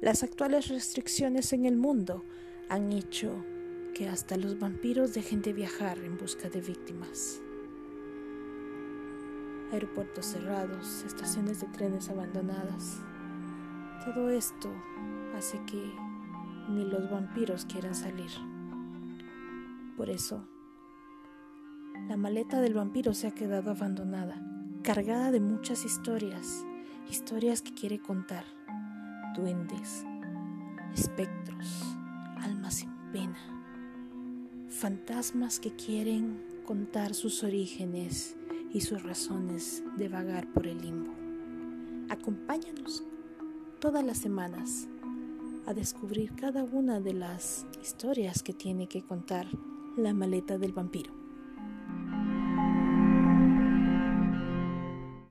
Las actuales restricciones en el mundo han hecho que hasta los vampiros dejen de viajar en busca de víctimas. Aeropuertos cerrados, estaciones de trenes abandonadas. Todo esto hace que ni los vampiros quieran salir. Por eso, la maleta del vampiro se ha quedado abandonada, cargada de muchas historias, historias que quiere contar, duendes, espectros, almas sin pena, fantasmas que quieren contar sus orígenes y sus razones de vagar por el limbo. Acompáñanos todas las semanas a descubrir cada una de las historias que tiene que contar la maleta del vampiro.